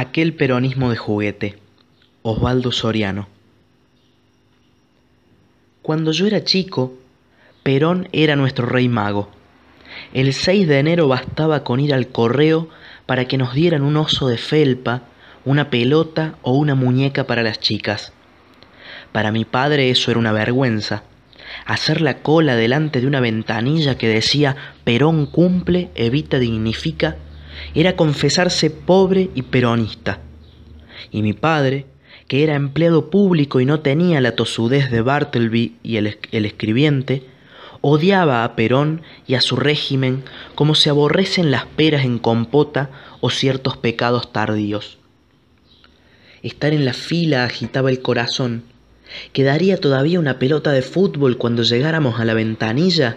Aquel peronismo de juguete. Osvaldo Soriano. Cuando yo era chico, Perón era nuestro rey mago. El 6 de enero bastaba con ir al correo para que nos dieran un oso de felpa, una pelota o una muñeca para las chicas. Para mi padre eso era una vergüenza. Hacer la cola delante de una ventanilla que decía Perón cumple, Evita dignifica, era confesarse pobre y peronista. Y mi padre, que era empleado público y no tenía la tosudez de Bartleby y el, el escribiente, odiaba a Perón y a su régimen como se aborrecen las peras en compota o ciertos pecados tardíos. Estar en la fila agitaba el corazón. ¿Quedaría todavía una pelota de fútbol cuando llegáramos a la ventanilla?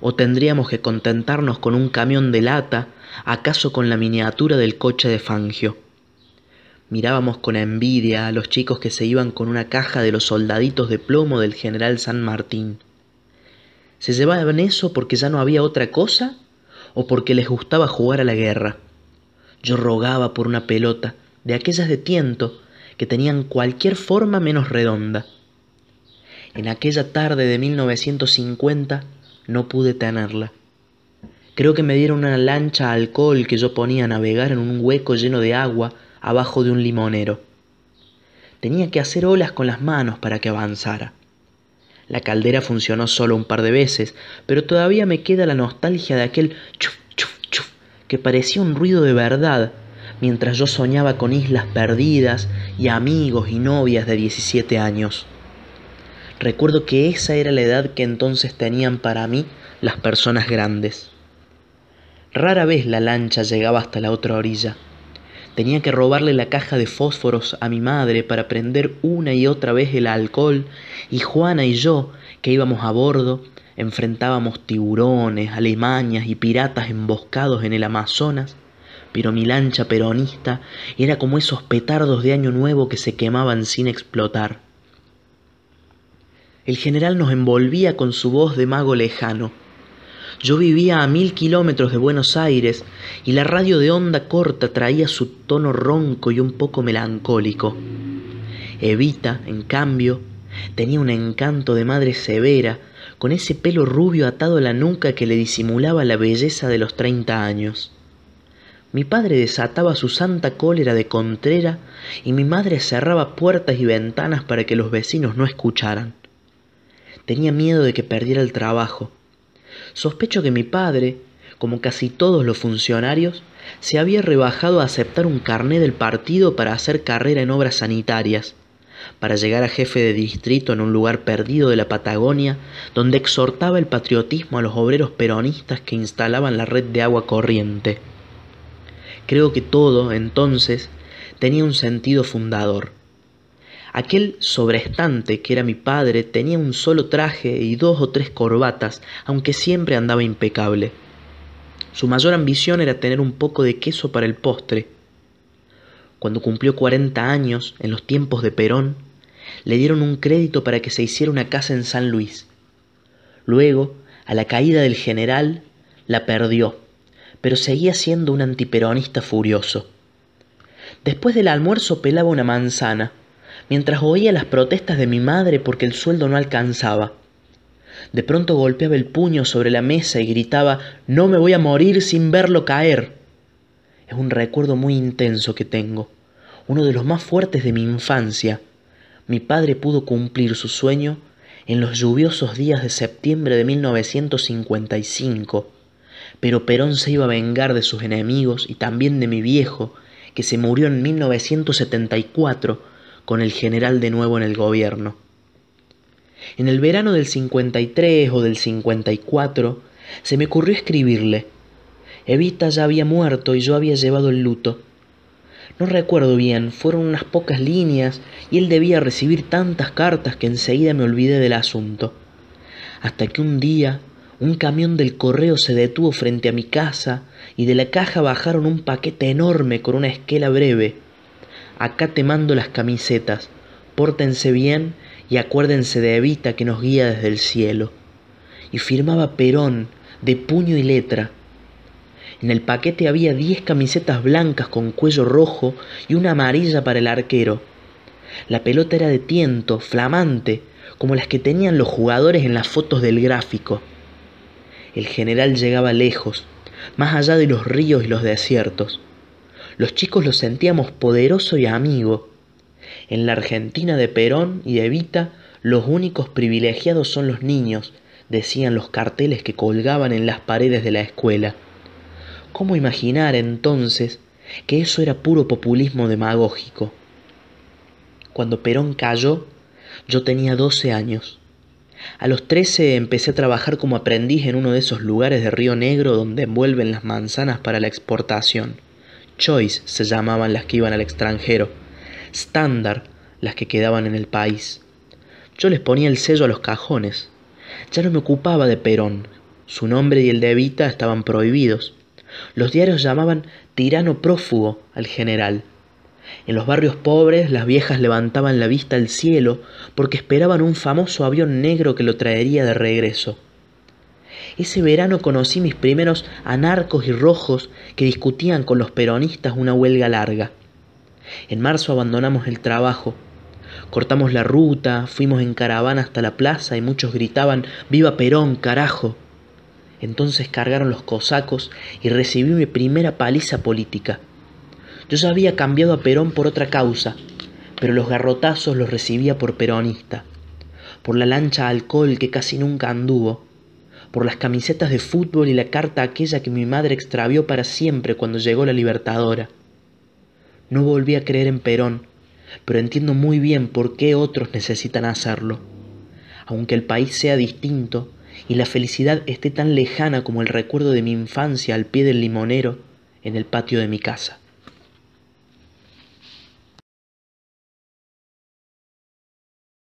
¿O tendríamos que contentarnos con un camión de lata, acaso con la miniatura del coche de Fangio? Mirábamos con envidia a los chicos que se iban con una caja de los soldaditos de plomo del general San Martín. ¿Se llevaban eso porque ya no había otra cosa o porque les gustaba jugar a la guerra? Yo rogaba por una pelota, de aquellas de tiento, que tenían cualquier forma menos redonda. En aquella tarde de 1950 no pude tenerla. Creo que me dieron una lancha alcohol que yo ponía a navegar en un hueco lleno de agua abajo de un limonero. Tenía que hacer olas con las manos para que avanzara. La caldera funcionó solo un par de veces, pero todavía me queda la nostalgia de aquel chuf, chuf, chuf, que parecía un ruido de verdad, mientras yo soñaba con islas perdidas y amigos y novias de 17 años. Recuerdo que esa era la edad que entonces tenían para mí las personas grandes. Rara vez la lancha llegaba hasta la otra orilla. Tenía que robarle la caja de fósforos a mi madre para prender una y otra vez el alcohol y Juana y yo, que íbamos a bordo, enfrentábamos tiburones, alemañas y piratas emboscados en el Amazonas, pero mi lancha peronista era como esos petardos de año nuevo que se quemaban sin explotar. El general nos envolvía con su voz de mago lejano, yo vivía a mil kilómetros de Buenos Aires y la radio de onda corta traía su tono ronco y un poco melancólico. Evita, en cambio, tenía un encanto de madre severa, con ese pelo rubio atado a la nuca que le disimulaba la belleza de los treinta años. Mi padre desataba su santa cólera de contrera y mi madre cerraba puertas y ventanas para que los vecinos no escucharan. Tenía miedo de que perdiera el trabajo Sospecho que mi padre, como casi todos los funcionarios, se había rebajado a aceptar un carné del partido para hacer carrera en obras sanitarias, para llegar a jefe de distrito en un lugar perdido de la Patagonia, donde exhortaba el patriotismo a los obreros peronistas que instalaban la red de agua corriente. Creo que todo, entonces, tenía un sentido fundador. Aquel sobrestante que era mi padre tenía un solo traje y dos o tres corbatas, aunque siempre andaba impecable. Su mayor ambición era tener un poco de queso para el postre. Cuando cumplió cuarenta años, en los tiempos de Perón, le dieron un crédito para que se hiciera una casa en San Luis. Luego, a la caída del general, la perdió, pero seguía siendo un antiperonista furioso. Después del almuerzo pelaba una manzana, mientras oía las protestas de mi madre porque el sueldo no alcanzaba. De pronto golpeaba el puño sobre la mesa y gritaba No me voy a morir sin verlo caer. Es un recuerdo muy intenso que tengo, uno de los más fuertes de mi infancia. Mi padre pudo cumplir su sueño en los lluviosos días de septiembre de 1955, pero Perón se iba a vengar de sus enemigos y también de mi viejo, que se murió en 1974 con el general de nuevo en el gobierno. En el verano del 53 o del 54 se me ocurrió escribirle. Evita ya había muerto y yo había llevado el luto. No recuerdo bien, fueron unas pocas líneas y él debía recibir tantas cartas que enseguida me olvidé del asunto. Hasta que un día un camión del correo se detuvo frente a mi casa y de la caja bajaron un paquete enorme con una esquela breve acá te mando las camisetas, pórtense bien y acuérdense de Evita que nos guía desde el cielo. Y firmaba Perón de puño y letra. En el paquete había diez camisetas blancas con cuello rojo y una amarilla para el arquero. La pelota era de tiento, flamante, como las que tenían los jugadores en las fotos del gráfico. El general llegaba lejos, más allá de los ríos y los desiertos. Los chicos lo sentíamos poderoso y amigo. En la Argentina de Perón y de Evita, los únicos privilegiados son los niños, decían los carteles que colgaban en las paredes de la escuela. ¿Cómo imaginar entonces que eso era puro populismo demagógico? Cuando Perón cayó, yo tenía 12 años. A los 13 empecé a trabajar como aprendiz en uno de esos lugares de Río Negro donde envuelven las manzanas para la exportación. Choice se llamaban las que iban al extranjero. Standard las que quedaban en el país. Yo les ponía el sello a los cajones. Ya no me ocupaba de Perón. Su nombre y el de Evita estaban prohibidos. Los diarios llamaban tirano prófugo al general. En los barrios pobres las viejas levantaban la vista al cielo porque esperaban un famoso avión negro que lo traería de regreso. Ese verano conocí mis primeros anarcos y rojos que discutían con los peronistas una huelga larga. En marzo abandonamos el trabajo. Cortamos la ruta, fuimos en caravana hasta la plaza y muchos gritaban ¡Viva Perón, carajo! Entonces cargaron los cosacos y recibí mi primera paliza política. Yo ya había cambiado a Perón por otra causa, pero los garrotazos los recibía por peronista, por la lancha alcohol que casi nunca anduvo, por las camisetas de fútbol y la carta aquella que mi madre extravió para siempre cuando llegó la Libertadora. No volví a creer en Perón, pero entiendo muy bien por qué otros necesitan hacerlo. Aunque el país sea distinto y la felicidad esté tan lejana como el recuerdo de mi infancia al pie del limonero en el patio de mi casa.